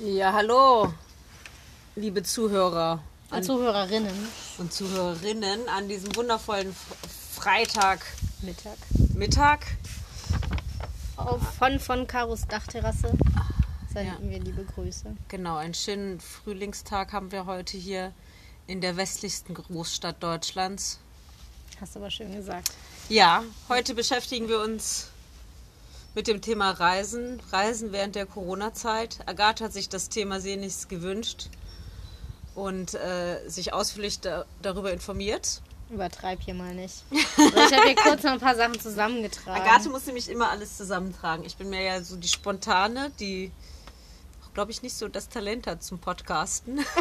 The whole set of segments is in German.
Ja, hallo, liebe Zuhörer Und Zuhörerinnen. und Zuhörerinnen an diesem wundervollen Freitag Mittag. Mittag. Auf, von, von Karos Dachterrasse senden Ja. wir liebe Grüße. Genau, einen schönen Frühlingstag haben wir heute hier in der westlichsten Großstadt Deutschlands. Hast du aber schön gesagt. Ja, heute beschäftigen wir uns mit dem Thema Reisen. Reisen während der Corona-Zeit. Agathe hat sich das Thema sehnlichst gewünscht und äh, sich ausführlich da, darüber informiert. Übertreib hier mal nicht. Also ich habe hier kurz noch ein paar Sachen zusammengetragen. Agathe muss nämlich immer alles zusammentragen. Ich bin mir ja so die Spontane, die, glaube ich, nicht so das Talent hat zum Podcasten.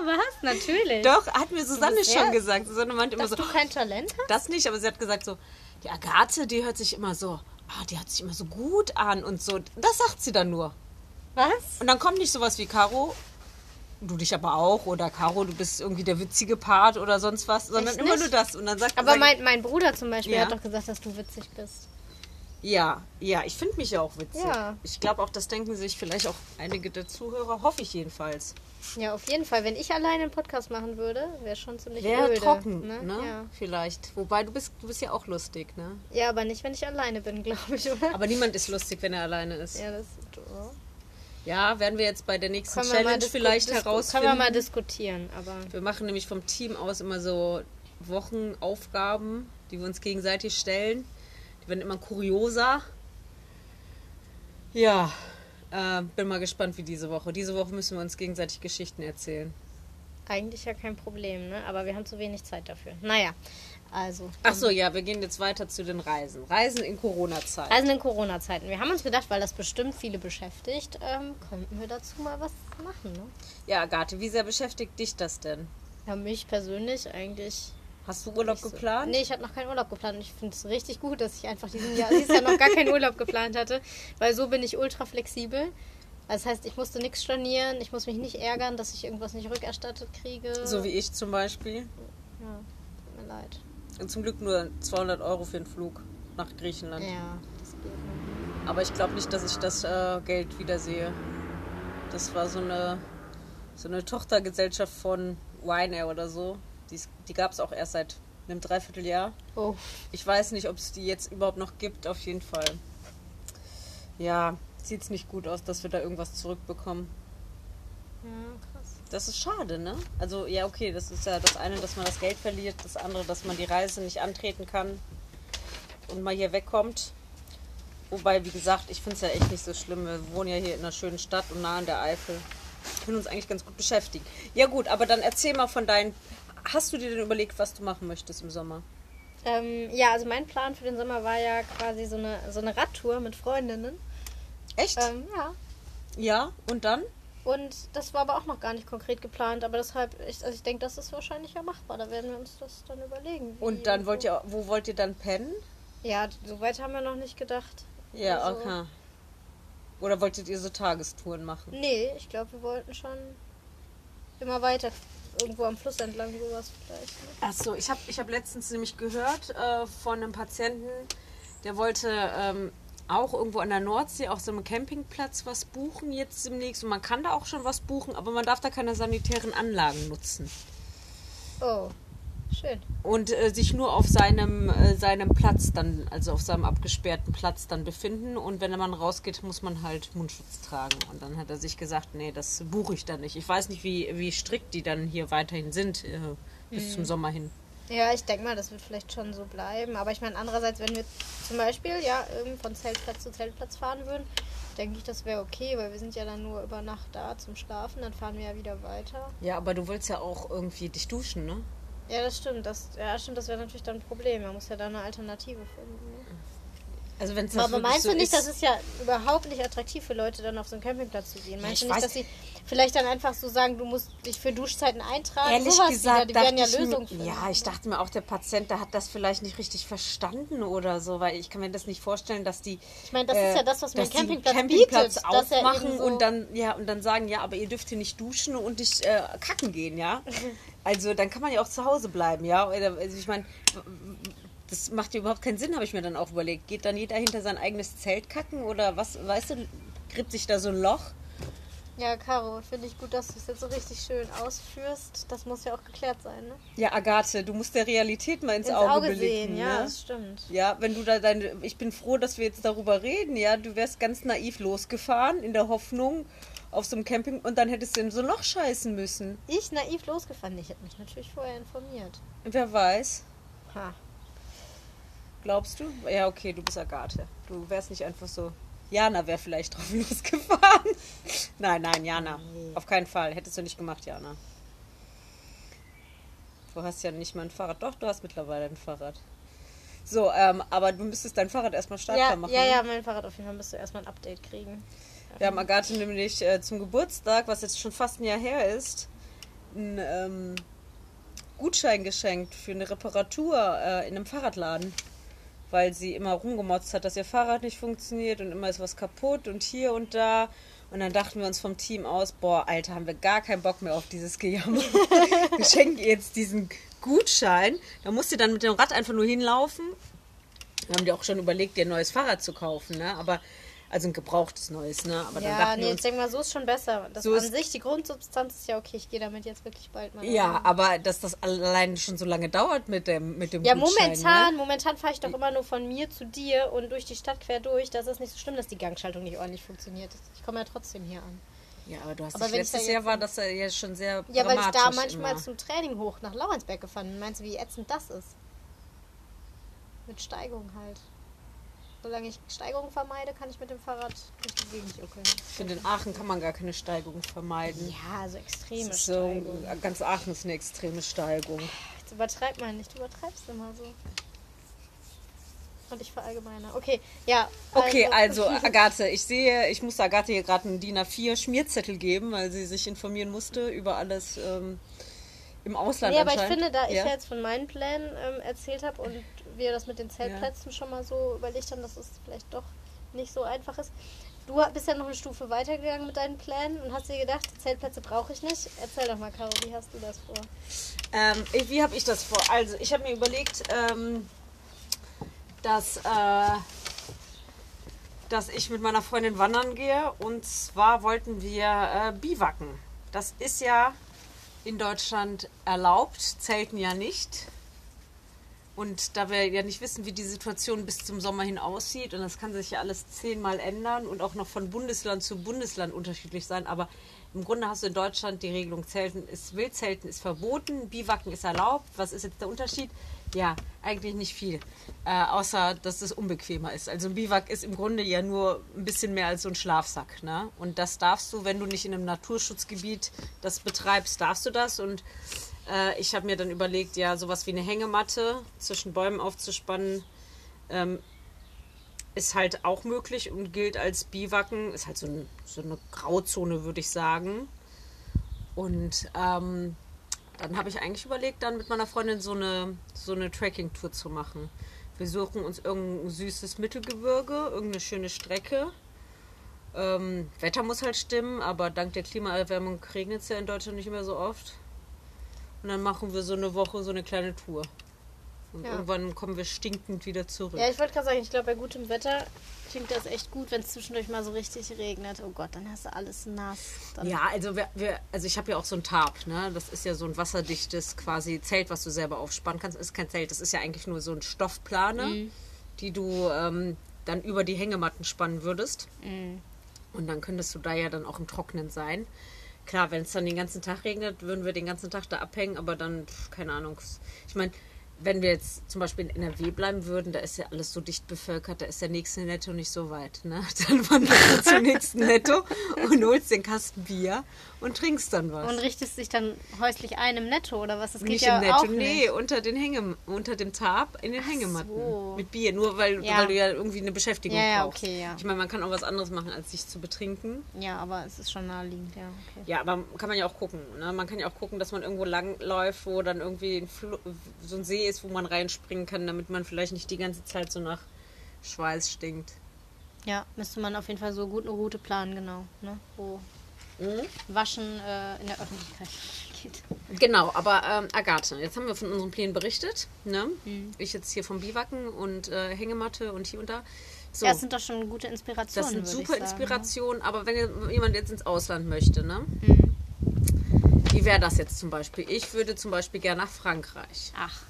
Oh, was? Natürlich. Doch, hat mir Susanne schon gesagt. Susanne meinte immer so, du kein Talent hast? das nicht, aber sie hat gesagt so, die Agathe, die hört sich immer so, ah, die hört sich immer so gut an und so. Das sagt sie dann nur. Was? Und dann kommt nicht sowas wie Caro, du dich aber auch, oder Caro, du bist irgendwie der witzige Part oder sonst was, sondern Echt immer nicht? nur das. Und dann sagt Aber sag, mein, mein Bruder zum Beispiel Ja. hat doch gesagt, dass du witzig bist. Ja, ja, ich finde mich ja auch witzig. Ja. Ich glaube auch, das denken sich vielleicht auch einige der Zuhörer, hoffe ich jedenfalls. Ja, auf jeden Fall. Wenn ich alleine einen Podcast machen würde, wäre schon ziemlich Wäre öde, trocken, Ne? ne? Ja. Vielleicht. Wobei du bist, du bist ja auch lustig, ne? ja, aber nicht, wenn ich alleine bin, glaube ich, oder? Aber niemand ist lustig, wenn er alleine ist. ja, das oh. Ja, werden wir jetzt bei der nächsten können Challenge vielleicht herausfinden. Können wir mal diskutieren, aber Wir machen nämlich vom Team aus immer so Wochenaufgaben, die wir uns gegenseitig stellen. Werden immer kurioser. Ja, äh, bin mal gespannt wie diese Woche. Diese Woche müssen wir uns gegenseitig Geschichten erzählen. eigentlich ja kein Problem, ne? Aber wir haben zu wenig Zeit dafür. Naja, also. Ach so, ja, wir gehen jetzt weiter zu den Reisen. Reisen in Corona-Zeit. Reisen in Corona-Zeiten. Wir haben uns gedacht, weil das bestimmt viele beschäftigt, ähm, könnten wir dazu mal was machen, ne? Ja, Agathe, wie sehr beschäftigt dich das denn? Ja, mich persönlich eigentlich. Hast du Urlaub so. geplant? Nee, ich hatte noch keinen Urlaub geplant. Und ich finde es richtig gut, dass ich einfach diesen Jahr, dieses Jahr noch gar keinen Urlaub geplant hatte. Weil so bin ich ultra flexibel. Das heißt, ich musste nichts stornieren, ich muss mich nicht ärgern, dass ich irgendwas nicht rückerstattet kriege. So wie ich zum Beispiel. Ja, tut mir leid. Und zum Glück nur 200 Euro für den Flug nach Griechenland. Ja, das geht nicht. Aber ich glaube nicht, dass ich das äh, Geld wiedersehe. Das war so eine, so eine Tochtergesellschaft von Ryanair oder so. Die, die gab es auch erst seit einem Dreivierteljahr. Oh, Ich weiß nicht, ob es die jetzt überhaupt noch gibt, auf jeden Fall. Ja, sieht es nicht gut aus, dass wir da irgendwas zurückbekommen. ja, krass. Das ist schade, ne? Also, ja, okay, das ist ja das eine, dass man das Geld verliert, das andere, dass man die Reise nicht antreten kann und mal hier wegkommt. Wobei, wie gesagt, ich finde es ja echt nicht so schlimm. Wir wohnen ja hier in einer schönen Stadt und nah an der Eifel. Wir können uns eigentlich ganz gut beschäftigen. Ja, gut, aber dann erzähl mal von deinen. Hast du dir denn überlegt, was du machen möchtest im Sommer? Ähm, ja, also mein Plan für den Sommer war ja quasi so eine, so eine Radtour mit Freundinnen. Echt? Ähm, ja. ja, und dann? Und das war aber auch noch gar nicht konkret geplant, aber deshalb, ich, also ich denke, das ist wahrscheinlich ja machbar. Da werden wir uns das dann überlegen. Und dann wollt wo. ihr, wo wollt ihr dann pennen? Ja, so weit haben wir noch nicht gedacht. Ja, Also- okay. Oder wolltet ihr so Tagestouren machen? Nee, ich glaube, wir wollten schon immer weiter. Irgendwo am Fluss entlang, sowas vielleicht. Ne? Ach so, ich habe ich hab letztens nämlich gehört äh, von einem Patienten, der wollte ähm, auch irgendwo an der Nordsee auf so einem Campingplatz was buchen jetzt demnächst. Und man kann da auch schon was buchen, aber man darf da keine sanitären Anlagen nutzen. Oh, schön. Und äh, sich nur auf seinem, äh, seinem Platz dann, also auf seinem abgesperrten Platz dann befinden. Und wenn man rausgeht, muss man halt Mundschutz tragen. Und dann hat er sich gesagt, nee, das buche ich dann nicht. Ich weiß nicht, wie, wie strikt die dann hier weiterhin sind äh, bis zum Sommer hin. Ja, ich denke mal, das wird vielleicht schon so bleiben. Aber ich meine, andererseits, wenn wir zum Beispiel ja von Zeltplatz zu Zeltplatz fahren würden, denke ich, das wäre okay, weil wir sind ja dann nur über Nacht da zum Schlafen, dann fahren wir ja wieder weiter. Ja, aber du willst ja auch irgendwie dich duschen, ne? Ja, das stimmt. Das, ja, stimmt, das wäre natürlich dann ein Problem. Man muss ja da eine Alternative finden. Ne? Also wenn es Aber meinst du nicht, das ist ja überhaupt nicht attraktiv für Leute, dann auf so einen Campingplatz zu gehen? Meinst ich du nicht, dass sie vielleicht dann einfach so sagen, du musst dich für Duschzeiten eintragen? Ehrlich Sowas gesagt, wieder, die werden ja Lösungen finden. Ja, ich dachte mir auch, der Patient, der hat das vielleicht nicht richtig verstanden oder so, weil ich kann mir das nicht vorstellen, dass die. Ich meine, das ist ja das, was dass die Campingplatz Campingplatz bietet, dass aufmachen so- und dann ja und dann sagen, ja, aber ihr dürft hier nicht duschen und nicht äh, kacken gehen, ja. Also dann kann man ja auch zu Hause bleiben, ja. Also ich meine, das macht ja überhaupt keinen Sinn, habe ich mir dann auch überlegt. Geht dann jeder hinter sein eigenes Zelt kacken oder was, weißt du, gräbt sich da so ein Loch? Ja, Caro, finde ich gut, dass du es jetzt so richtig schön ausführst. Das muss ja auch geklärt sein, ne? Ja, Agathe, du musst der Realität mal ins, Ins Auge, Auge blicken. sehen, ja, ne? das stimmt. Ja, wenn du da deine. Ich bin froh, dass wir jetzt darüber reden, ja. Du wärst ganz naiv losgefahren in der Hoffnung auf so einem Camping und dann hättest du in so ein Loch scheißen müssen. Ich naiv losgefahren. Ich hätte mich natürlich vorher informiert. Wer weiß. Ha. Glaubst du? Ja, okay, du bist Agathe. Du wärst nicht einfach so. Jana wäre vielleicht drauf losgefahren. nein, nein, Jana. Nee. Auf keinen Fall. Hättest du nicht gemacht, Jana. Du hast ja nicht mal ein Fahrrad. Doch, du hast mittlerweile ein Fahrrad. So, ähm, aber du müsstest dein Fahrrad erstmal startklar Ja, machen. ja, ja, mein Fahrrad auf jeden Fall müsste erstmal ein Update kriegen. Wir haben Agathe nämlich äh, zum Geburtstag, was jetzt schon fast ein Jahr her ist, einen ähm, Gutschein geschenkt für eine Reparatur äh, in einem Fahrradladen. Weil sie immer rumgemotzt hat, dass ihr Fahrrad nicht funktioniert und immer ist was kaputt und hier und da. Und dann dachten wir uns vom Team aus, boah, Alter, haben wir gar keinen Bock mehr auf dieses Gejammer. wir schenken ihr jetzt diesen Gutschein. Da musst du dann mit dem Rad einfach nur hinlaufen. Wir haben dir auch schon überlegt, dir ein neues Fahrrad zu kaufen, ne? Aber, also ein gebrauchtes neues, ne? Aber dann Ja, dachten nee, wir ich uns, denke mal, so ist schon besser. Das So an sich, die Grundsubstanz ist ja okay. Ich gehe damit jetzt wirklich bald mal. Ja, rein. aber dass das allein schon so lange dauert mit dem mit dem Ja, Gutschein, momentan, Ne? momentan fahre ich doch immer nur von mir zu dir und durch die Stadt quer durch. Das ist nicht so schlimm, dass die Gangschaltung nicht ordentlich funktioniert. Ich komme ja trotzdem hier an. Ja, aber du hast Aber letztes Jahr war das ja schon sehr Ja, weil ich da manchmal immer. zum Training hoch nach Lauensberg gefahren bin. Meinst du, wie ätzend das ist? Mit Steigung halt. Solange ich Steigerung vermeide, kann ich mit dem Fahrrad durch die Gegend juckeln. Ich finde, in Aachen kann man gar keine Steigung vermeiden. Ja, so extreme so, Steigung. ganz Aachen ist eine extreme Steigung. Jetzt übertreib mal nicht, du übertreibst immer so. Und ich verallgemeine. Okay, ja. Okay, also Agathe, ich sehe, ich musste Agathe hier gerade einen DIN A4 Schmierzettel geben, weil sie sich informieren musste über alles ähm, im Ausland Nee, aber ich finde, da ich ja? ja jetzt von meinen Plänen ähm, erzählt habe und wir das mit den Zeltplätzen schon mal so überlegt haben, dass es vielleicht doch nicht so einfach ist. Du bist ja noch eine Stufe weitergegangen mit deinen Plänen und hast dir gedacht, Zeltplätze brauche ich nicht. Erzähl doch mal, Caro, wie hast du das vor? Ähm, ich- wie habe ich das vor? Also, ich habe mir überlegt, ähm, dass, äh, dass ich mit meiner Freundin wandern gehe. Und zwar wollten wir äh, biwaken. Das ist ja in Deutschland erlaubt, Zelten ja nicht. Und da wir ja nicht wissen, wie die Situation bis zum Sommer hin aussieht, und das kann sich ja alles zehnmal ändern und auch noch von Bundesland zu Bundesland unterschiedlich sein, aber im Grunde hast du in Deutschland die Regelung, Zelten ist Wildzelten ist verboten, Biwaken ist erlaubt. Was ist jetzt der Unterschied? Ja, eigentlich nicht viel. Äh, außer, dass es unbequemer ist. Also ein Biwak ist im Grunde ja nur ein bisschen mehr als so ein Schlafsack. Ne? Und das darfst du, wenn du nicht in einem Naturschutzgebiet das betreibst, darfst du das. Und äh, ich habe mir dann überlegt, ja, sowas wie eine Hängematte zwischen Bäumen aufzuspannen, ähm, ist halt auch möglich und gilt als Biwaken. Ist halt so, ein, so eine Grauzone, würde ich sagen. Und ähm, dann habe ich eigentlich überlegt, dann mit meiner Freundin so eine, so eine Trekking-Tour zu machen. Wir suchen uns irgendein süßes Mittelgebirge, irgendeine schöne Strecke. Ähm, Wetter muss halt stimmen, aber dank der Klimaerwärmung regnet es ja in Deutschland nicht mehr so oft. Und dann machen wir so eine Woche so eine kleine Tour. Und Ja. irgendwann kommen wir stinkend wieder zurück. Ja, ich wollte gerade sagen, ich glaube, bei gutem Wetter klingt das echt gut, wenn es zwischendurch mal so richtig regnet. Oh Gott, dann hast du alles nass. Dann Ja, also wir, wir, also ich habe ja auch so ein Tarp, ne? Das ist ja so ein wasserdichtes quasi Zelt, was du selber aufspannen kannst. Ist kein Zelt, das ist ja eigentlich nur so ein Stoffplane, die du ähm, dann über die Hängematten spannen würdest. Und dann könntest du da ja dann auch im Trocknen sein. Klar, wenn es dann den ganzen Tag regnet, würden wir den ganzen Tag da abhängen, aber dann, pf, keine Ahnung. Ich meine, wenn wir jetzt zum Beispiel in NRW bleiben würden, da ist ja alles so dicht bevölkert, da ist der nächste Netto nicht so weit. Ne? Dann wanderst du zum nächsten Netto und holst den Kasten Bier und trinkst dann was. Und richtest dich dann häuslich ein im Netto oder was? Das geht nicht ja im Netto, auch nee, nicht. unter, den Hänge, unter dem Tarp in den Hängematten. so. Mit Bier, nur weil, Ja. weil du ja irgendwie eine Beschäftigung Ja, ja, brauchst. okay, ja. Ich meine, man kann auch was anderes machen, als sich zu betrinken. Ja, aber es ist schon naheliegend, ja. Okay. Ja, aber kann man ja auch gucken. Ne? Man kann ja auch gucken, dass man irgendwo langläuft, wo dann irgendwie ein so ein See ist, wo man reinspringen kann, damit man vielleicht nicht die ganze Zeit so nach Schweiß stinkt. Ja, müsste man auf jeden Fall so gut eine Route planen, genau. Ne? Wo Mhm. Waschen äh, in der Öffentlichkeit geht. Genau, aber ähm, Agathe, jetzt haben wir von unseren Plänen berichtet. Ne? Mhm. Ich jetzt hier vom Biwaken und äh, Hängematte und hier und da. So. Ja, das sind doch schon gute Das Inspirationen. sind würde ich super sagen, ne? Inspirationen, aber wenn jemand jetzt ins Ausland möchte, ne? Mhm. Wie wäre das jetzt zum Beispiel? Ich würde zum Beispiel gerne nach Frankreich. Ach.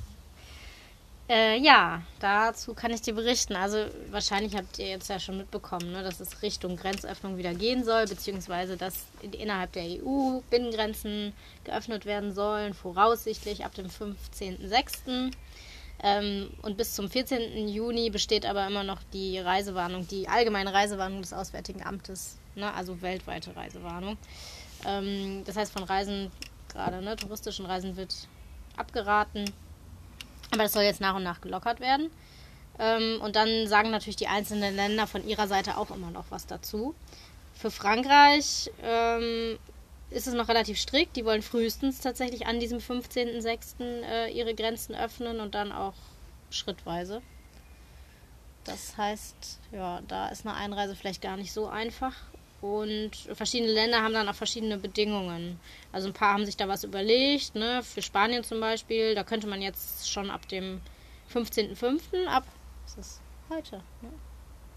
Äh, ja, dazu kann ich dir berichten. Also wahrscheinlich habt ihr jetzt ja schon mitbekommen, ne, dass es Richtung Grenzöffnung wieder gehen soll, beziehungsweise dass in- innerhalb der EU Binnengrenzen geöffnet werden sollen, voraussichtlich ab dem 15.06. Ähm, und bis zum 14. Juni besteht aber immer noch die Reisewarnung, die allgemeine Reisewarnung des Auswärtigen Amtes, ne, also weltweite Reisewarnung. Ähm, das heißt, von Reisen, gerade ne, touristischen Reisen, wird abgeraten. Aber das soll jetzt nach und nach gelockert werden. Ähm, und dann sagen natürlich die einzelnen Länder von ihrer Seite auch immer noch was dazu. Für Frankreich ähm, ist es noch relativ strikt. Die wollen frühestens tatsächlich an diesem 15.06. Äh, ihre Grenzen öffnen und dann auch schrittweise. Das heißt, ja, da ist eine Einreise vielleicht gar nicht so einfach. Und verschiedene Länder haben dann auch verschiedene Bedingungen. Also ein paar haben sich da was überlegt, ne? Für Spanien zum Beispiel, da könnte man jetzt schon ab dem 15.05. ab. Was ist heute? Ne?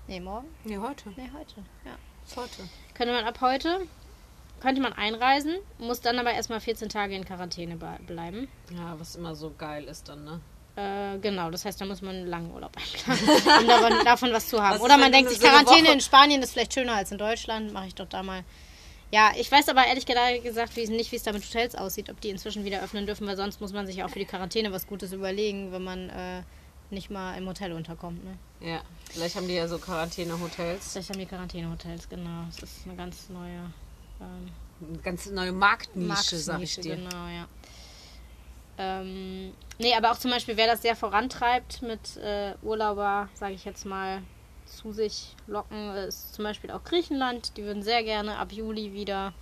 Nee, morgen? Nee, heute. Nee, heute. Ja. Ist heute. Könnte man ab heute, könnte man einreisen, muss dann aber erstmal 14 Tage in Quarantäne be- bleiben. Ja, was immer so geil ist dann, ne? Äh, genau, das heißt, da muss man einen langen Urlaub einplanen, um davon, davon was zu haben. Was Oder man denkt sich, so Quarantäne in Spanien ist vielleicht schöner als in Deutschland, mache ich doch da mal. Ja, ich weiß aber ehrlich gesagt wie, nicht, wie es da mit Hotels aussieht, ob die inzwischen wieder öffnen dürfen, weil sonst muss man sich ja auch für die Quarantäne was Gutes überlegen, wenn man äh, nicht mal im Hotel unterkommt. Ne? Ja. Vielleicht haben die ja so Quarantänehotels. Vielleicht haben die Quarantänehotels, genau. Das ist eine ganz neue ähm, Eine ganz neue Marktnische, sag ich Marktnische, dir. Genau, ja. Ähm, nee, aber auch zum Beispiel, wer das sehr vorantreibt mit äh, Urlauber, sage ich jetzt mal, zu sich locken, äh, ist zum Beispiel auch Griechenland. Die würden sehr gerne ab Juli wieder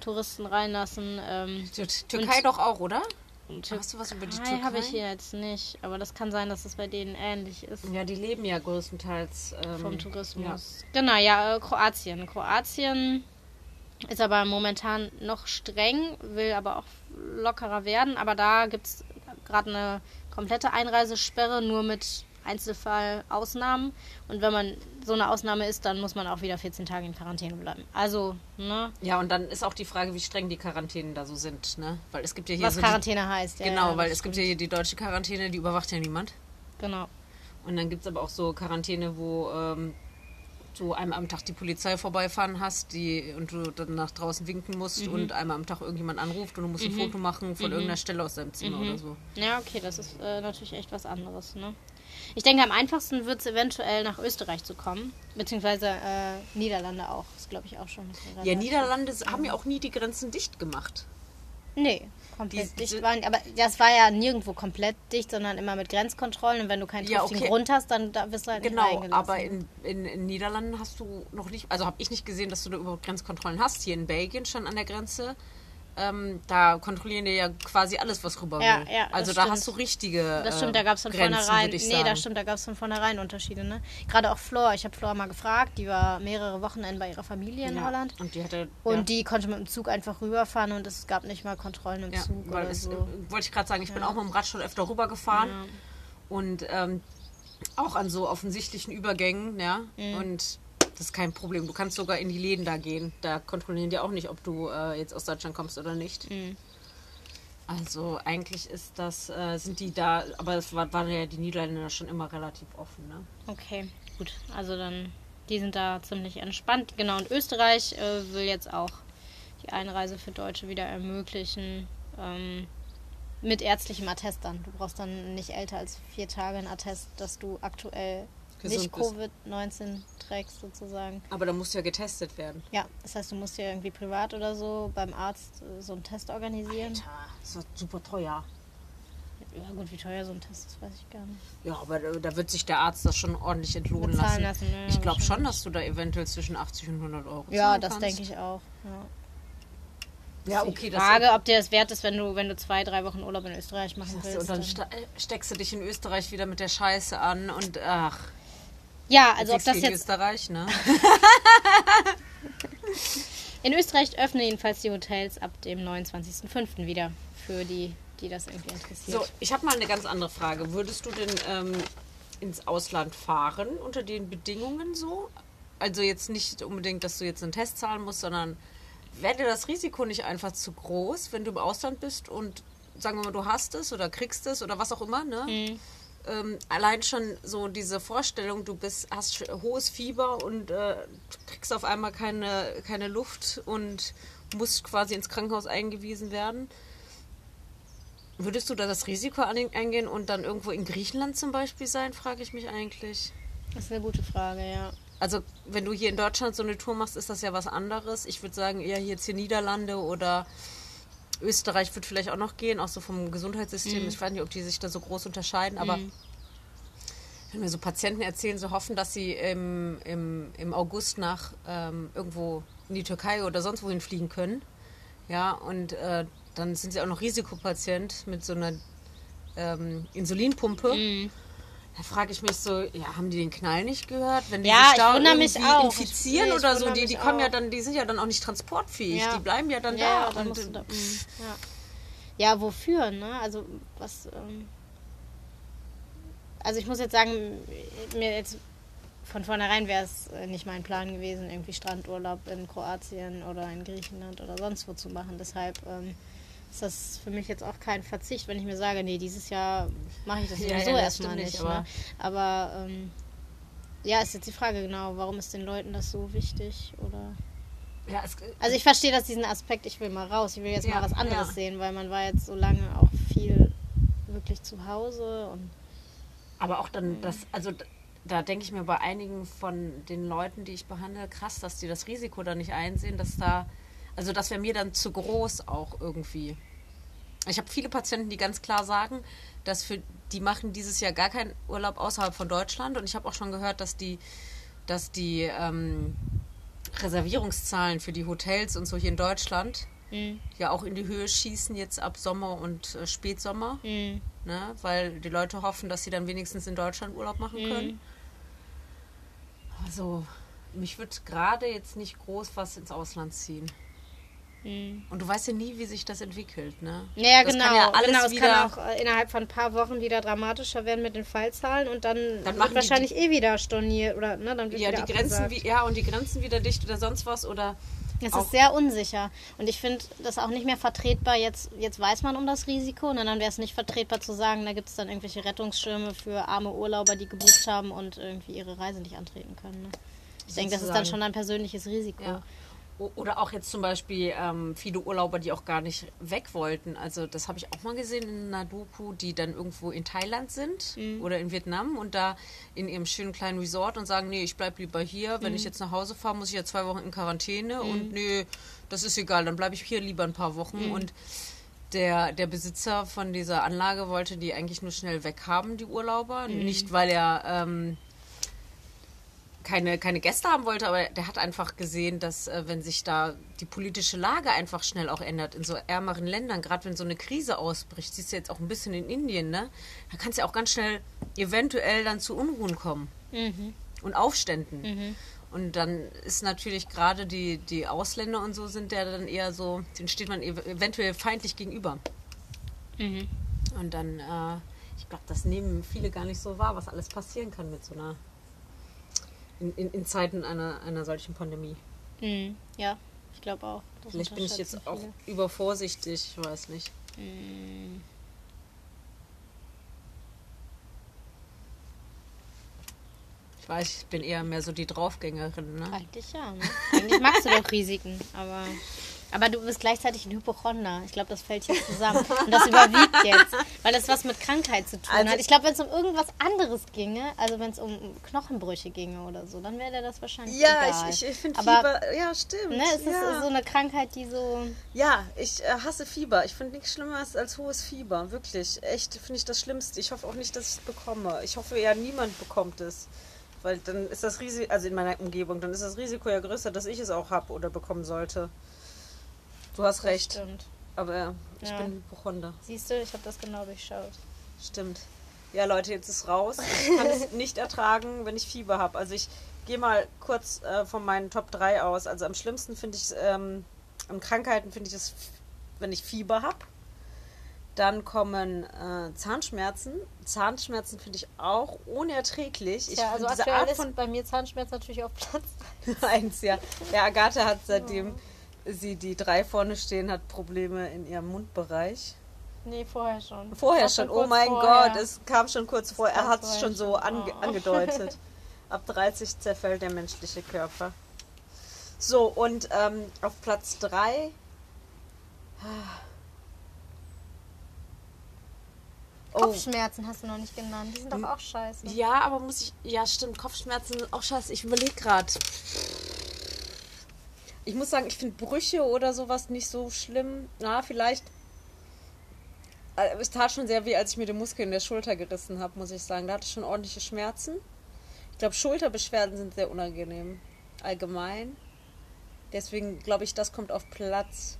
Touristen reinlassen. Ähm, Tür- Türkei doch auch, oder? und Hast du was über die Türkei Türkei? habe ich hier jetzt nicht, aber das kann sein, dass es bei denen ähnlich ist. Ja, die leben ja größtenteils ähm, vom Tourismus. Genau, ja, äh, Kroatien. Kroatien ist aber momentan noch streng, will aber auch lockerer werden. Aber da gibt es gerade eine komplette Einreisesperre, nur mit Einzelfall-Ausnahmen. Und wenn man so eine Ausnahme ist, dann muss man auch wieder 14 Tage in Quarantäne bleiben. Also, ne, Ja, und dann ist auch die Frage, wie streng die Quarantänen da so sind, ne? Weil es gibt ja hier was so Quarantäne heißt. die, Ja, Genau, ja, weil es gibt ja hier die deutsche Quarantäne, die überwacht ja niemand. Genau. Und dann gibt es aber auch so Quarantäne, wo ähm, du einmal am Tag die Polizei vorbeifahren hast die, und du dann nach draußen winken musst Mhm. und einmal am Tag irgendjemand anruft und du musst ein Foto machen von irgendeiner Stelle aus deinem Zimmer oder so. Ja, okay, das ist äh, natürlich echt was anderes. Ne? Ich denke, am einfachsten wird es eventuell nach Österreich zu kommen, beziehungsweise äh, Niederlande auch. Das glaube ich auch schon. Ja, Niederlande haben ja auch nie die Grenzen dicht gemacht. Nee, komplett Die- dicht waren. Aber das war ja nirgendwo komplett dicht, sondern immer mit Grenzkontrollen. Und wenn du keinen Ja, triftigen okay. Grund hast, dann da wirst du halt nicht Genau, aber in, in, in Niederlanden hast du noch nicht, also habe ich nicht gesehen, dass du da überhaupt Grenzkontrollen hast. Hier in Belgien schon an der Grenze. Ähm, da kontrollieren die ja quasi alles, was rüber Ja, will. ja, das also da stimmt. hast du richtige. Das stimmt, da gab es von Grenzen, vornherein. Nee, das stimmt, da gab es von vornherein Unterschiede, ne? Gerade auch Flor. Ich habe Flor mal gefragt, die war mehrere Wochenenden bei ihrer Familie in Ja, Holland. Und die hatte. Und ja. die konnte mit dem Zug einfach rüberfahren und es gab nicht mal Kontrollen im Ja, Zug oder es, so. äh, wollte ich gerade sagen, ich bin auch mit dem Rad schon öfter rübergefahren Ja. und ähm, auch an so offensichtlichen Übergängen, ja. Mhm. Und das ist kein Problem. Du kannst sogar in die Läden da gehen. Da kontrollieren die auch nicht, ob du äh, jetzt aus Deutschland kommst oder nicht. Mhm. Also eigentlich ist das, äh, sind die da, aber es war, waren ja die Niederländer schon immer relativ offen, ne? Okay, gut. Also dann, die sind da ziemlich entspannt. Genau, und Österreich äh, will jetzt auch die Einreise für Deutsche wieder ermöglichen. Ähm, mit ärztlichem Attest dann. Du brauchst dann nicht älter als vier Tage ein Attest, dass du aktuell Gesund nicht bist. Covid-19 trägst, sozusagen. Aber da musst du ja getestet werden. Ja, das heißt, du musst dir irgendwie privat oder so beim Arzt äh, so einen Test organisieren. Alter, das ist super teuer. Ja, gut, wie teuer so ein Test ist, weiß ich gar nicht. Ja, aber da, wird sich der Arzt das schon ordentlich entlohnen Bezahlen lassen. lassen, ja, ich glaube schon, dass du da eventuell zwischen 80 und 100 Euro Ja, das denke ich auch. Ja. Ja, okay, das Frage, ob dir das wert ist, wenn du, wenn du zwei, drei Wochen Urlaub in Österreich machen willst. und dann dann- äh, steckst du dich in Österreich wieder mit der Scheiße an und ach, Ja, also ob das gegen jetzt. Österreich, ne? In Österreich öffnen jedenfalls die Hotels ab dem 29.05. wieder. Für die, die das irgendwie interessiert. So, ich habe mal eine ganz andere Frage. Würdest du denn ähm, ins Ausland fahren unter den Bedingungen so? Also jetzt nicht unbedingt, dass du jetzt einen Test zahlen musst, sondern wäre dir das Risiko nicht einfach zu groß, wenn du im Ausland bist und sagen wir mal, du hast es oder kriegst es oder was auch immer, ne? Mhm. Ähm, allein schon so diese Vorstellung, du bist, hast hohes Fieber und äh, kriegst auf einmal keine, keine Luft und musst quasi ins Krankenhaus eingewiesen werden. Würdest du da das Risiko ein- eingehen und dann irgendwo in Griechenland zum Beispiel sein, frage ich mich eigentlich. Das ist eine gute Frage, ja. Also, wenn du hier in Deutschland so eine Tour machst, ist das ja was anderes. Ich würde sagen, eher hier jetzt hier Niederlande oder Österreich wird vielleicht auch noch gehen, auch so vom Gesundheitssystem. Ich weiß nicht, ob die sich da so groß unterscheiden, aber wenn mir so Patienten erzählen, so hoffen, dass sie im, im, im August nach ähm, irgendwo in die Türkei oder sonst wohin fliegen können. Ja, und äh, dann sind sie auch noch Risikopatient mit so einer ähm, Insulinpumpe. Mhm. Da frage ich mich so, ja, haben die den Knall nicht gehört? Wenn die Ja, sich ich da irgendwie auch. infizieren Ich- ich oder so, die, die kommen ja auch. dann, die sind ja dann auch nicht transportfähig. Ja. Die bleiben ja dann ja, da. dann und, da ja. ja, wofür, ne? Also, was. Ähm, also, ich muss jetzt sagen, mir jetzt von vornherein wäre es äh, nicht mein Plan gewesen, irgendwie Strandurlaub in Kroatien oder in Griechenland oder sonst wo zu machen. Deshalb ähm, ist das für mich jetzt auch kein Verzicht, wenn ich mir sage, nee, dieses Jahr mache ich das Ja, sowieso ja, das erstmal nicht. nicht, ne? Aber ähm, ja, ist jetzt die Frage genau, warum ist den Leuten das so wichtig? Oder ja, es, also ich verstehe das diesen Aspekt, ich will mal raus, ich will jetzt Ja, mal was anderes ja. sehen, weil man war jetzt so lange auch viel wirklich zu Hause und Aber auch dann das, also da denke ich mir bei einigen von den Leuten, die ich behandle, krass, dass die das Risiko da nicht einsehen, dass da, also das wäre mir dann zu groß auch irgendwie. Ich habe viele Patienten, die ganz klar sagen, dass für die machen dieses Jahr gar keinen Urlaub außerhalb von Deutschland und ich habe auch schon gehört, dass die, dass die ähm, Reservierungszahlen für die Hotels und so hier in Deutschland Mhm. ja auch in die Höhe schießen jetzt ab Sommer und äh, Spätsommer Mhm. ne? weil die Leute hoffen, dass sie dann wenigstens in Deutschland Urlaub machen können. Also, mich wird gerade jetzt nicht groß was ins Ausland ziehen. Mhm. Und du weißt ja nie, wie sich das entwickelt, ne? Ja, das genau. Kann ja alles genau, es wieder, kann auch äh, innerhalb von ein paar Wochen wieder dramatischer werden mit den Fallzahlen und dann, Dann wird die- wahrscheinlich eh wieder storniert oder ne, dann wird ja, wieder die Grenzen, wie, ja, und die Grenzen wieder dicht oder sonst was oder Es ist sehr unsicher. Und ich finde das auch nicht mehr vertretbar. Jetzt, jetzt weiß man um das Risiko. Und dann wäre es nicht vertretbar zu sagen, da gibt es dann irgendwelche Rettungsschirme für arme Urlauber, die gebucht haben und irgendwie ihre Reise nicht antreten können. Ne? Ich denke, das ist dann schon ein persönliches Risiko. Ja. Oder auch jetzt zum Beispiel ähm, viele Urlauber, die auch gar nicht weg wollten. Also das habe ich auch mal gesehen in einer Doku, die dann irgendwo in Thailand sind oder in Vietnam und da in ihrem schönen kleinen Resort und sagen, nee, ich bleib lieber hier. Wenn ich jetzt nach Hause fahre, muss ich ja zwei Wochen in Quarantäne und nee, das ist egal, dann bleibe ich hier lieber ein paar Wochen. Und der, der Besitzer von dieser Anlage wollte die eigentlich nur schnell weghaben, die Urlauber. Nicht, weil er... Ähm, keine, keine Gäste haben wollte, aber der hat einfach gesehen, dass äh, wenn sich da die politische Lage einfach schnell auch ändert in so ärmeren Ländern, gerade wenn so eine Krise ausbricht, siehst du jetzt auch ein bisschen in Indien, ne? Da kann es ja auch ganz schnell eventuell dann zu Unruhen kommen Mhm. und Aufständen. Und dann ist natürlich gerade die, die Ausländer und so sind ja dann eher so, denen steht man ev eventuell feindlich gegenüber. Mhm. Und dann, äh, ich glaube, das nehmen viele gar nicht so wahr, was alles passieren kann mit so einer, in, in, in Zeiten einer, einer solchen Pandemie. Mhm. Ja, ich glaube auch. Das Vielleicht bin ich jetzt auch viele. übervorsichtig, ich weiß nicht. Mhm. Ich weiß, ich bin eher mehr so die Draufgängerin, ne? Eigentlich ja. Ne? Eigentlich magst du doch Risiken, aber. Aber du bist gleichzeitig ein Hypochonder. Ich glaube, das fällt hier zusammen. Und das überwiegt jetzt, weil das was mit Krankheit zu tun Also hat. Ich glaube, wenn es um irgendwas anderes ginge, also wenn es um Knochenbrüche ginge oder so, dann wäre das wahrscheinlich egal. finde Aber, ja, stimmt. Ne, es ist so eine Krankheit, die so. Ja, ich äh, hasse Fieber. Ich finde nichts Schlimmeres als hohes Fieber. Wirklich. Echt finde ich das Schlimmste. Ich hoffe auch nicht, dass ich es bekomme. Ich hoffe ja, niemand bekommt es. Weil dann ist das Risiko, also in meiner Umgebung, dann ist das Risiko ja größer, dass ich es auch habe oder bekommen sollte. Du hast recht. Stimmt. Aber ich Ja. bin Hypochonder. Siehst du, ich habe das genau durchschaut. Stimmt. Ja, Leute, jetzt ist raus. Ich kann es nicht ertragen, wenn ich Fieber habe. Also ich gehe mal kurz äh, von meinen Top 3 aus. Also am schlimmsten finde ich, ähm, an Krankheiten finde ich es, wenn ich Fieber habe. Dann kommen äh, Zahnschmerzen. Zahnschmerzen finde ich auch unerträglich. Ich ja, also aktuell ist bei mir Zahnschmerz natürlich auf Platz. eins, ja. Der Agathe hat seitdem sie die drei vorne stehen, hat Probleme in ihrem Mundbereich. Nee, vorher schon. Vorher War schon, oh mein vorher. Gott, es kam schon kurz vor. Er hat es schon so schon. ange Oh. angedeutet. Ab 30 zerfällt der menschliche Körper. So, und ähm, auf Platz 3. Oh, Kopfschmerzen hast du noch nicht genannt. Die sind doch auch scheiße. ja, aber muss ich. Ja, stimmt, Kopfschmerzen sind auch scheiße. Ich überlege gerade. Ich muss sagen, ich finde Brüche oder sowas nicht so schlimm. Na, vielleicht. Äh, Es tat schon sehr weh, als ich mir den Muskel in der Schulter gerissen habe, muss ich sagen. Da hatte ich schon ordentliche Schmerzen. Ich glaube, Schulterbeschwerden sind sehr unangenehm. Allgemein. Deswegen glaube ich, das kommt auf Platz.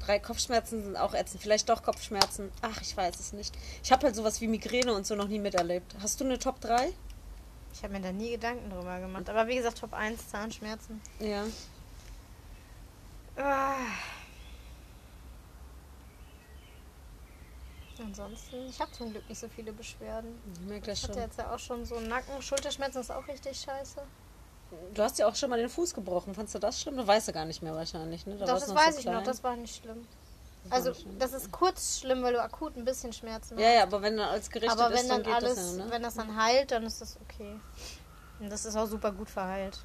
Drei Kopfschmerzen sind auch ätzend. Vielleicht doch Kopfschmerzen. Ach, ich weiß es nicht. Ich habe halt sowas wie Migräne und so noch nie miterlebt. Hast du eine Top 3? Ich habe mir da nie Gedanken drüber gemacht. Aber wie gesagt, Top 1 Zahnschmerzen. Ja. Ah. Ansonsten, ich habe zum Glück nicht so viele Beschwerden. Ich merke das Ich hatte schon. jetzt ja auch schon so Nacken, Schulterschmerzen ist auch richtig scheiße. Du hast ja auch schon mal den Fuß gebrochen. Fandst du das schlimm? Du weißt ja gar nicht mehr wahrscheinlich, ne? Da Doch, das du weiß so ich noch, das war nicht schlimm. Das Also, nicht schlimm. das ist kurz schlimm, weil du akut ein bisschen Schmerzen Ja, ja, aber wenn dann alles gerichtet Aber wenn ist, dann dann geht alles, das ja, ne? wenn das dann heilt, dann ist das okay. Und das ist auch super gut verheilt.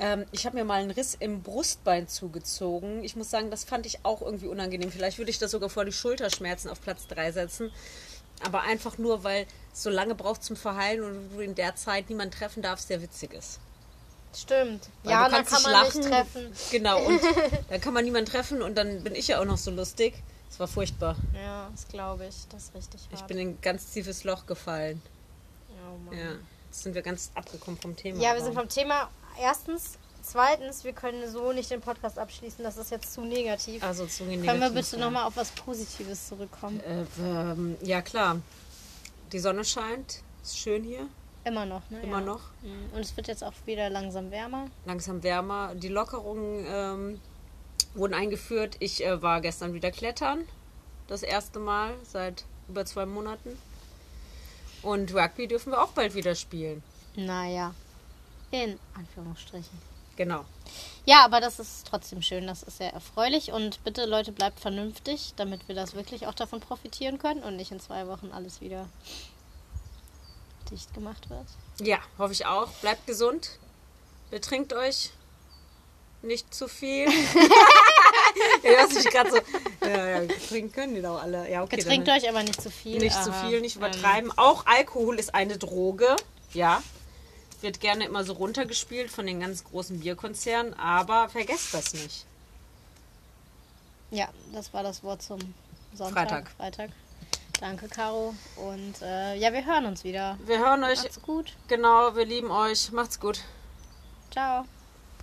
Ähm, ich habe mir mal einen Riss im Brustbein zugezogen. Ich muss sagen, das fand ich auch irgendwie unangenehm. Vielleicht würde ich das sogar vor die Schulterschmerzen auf Platz 3 setzen. Aber einfach nur, weil es so lange braucht zum Verheilen und du in der Zeit niemanden treffen darfst, der witzig ist. Stimmt. Weil ja, dann kann man lachen. nicht treffen. Genau, und dann kann man niemanden treffen und dann bin ich ja auch noch so lustig. Es war furchtbar. Ja, das glaube ich. Das ist richtig hart. Ich bin in ein ganz tiefes Loch gefallen. oh Mann. Ja, jetzt sind wir ganz abgekommen vom Thema. Ja, wir sind vom Thema. Erstens. Zweitens, wir können so nicht den Podcast abschließen. Das ist jetzt zu negativ. also zu können wir negativ, bitte ja. nochmal auf was Positives zurückkommen? Äh, ähm, ja, klar. Die Sonne scheint. Ist schön hier. Immer noch, ne? Immer ja. noch. Mhm. Und es wird jetzt auch wieder langsam wärmer. Langsam wärmer. Die Lockerungen ähm, wurden eingeführt. Ich äh, war gestern wieder klettern. Das erste Mal seit über zwei Monaten. Und Rugby dürfen wir auch bald wieder spielen. Naja. In Anführungsstrichen. Genau. Ja, aber das ist trotzdem schön, das ist sehr erfreulich und bitte Leute bleibt vernünftig, damit wir das wirklich auch davon profitieren können und nicht in zwei Wochen alles wieder dicht gemacht wird. Ja, hoffe ich auch. Bleibt gesund. Betrinkt euch. Nicht zu viel. ja, ich gerade so. Ja, ja, trinken können die doch alle. Ja, okay. Getrinkt dann- euch aber nicht zu viel. Nicht zu Aha. viel, nicht Ähm, übertreiben. Auch Alkohol ist eine Droge. Ja. Wird gerne immer so runtergespielt von den ganz großen Bierkonzernen, aber vergesst das nicht. ja, das war das Wort zum Sonntag. Freitag. Freitag. Danke, Caro. Und äh, ja, wir hören uns wieder. Wir hören euch. Macht's gut. Genau, wir lieben euch. Macht's gut. Ciao.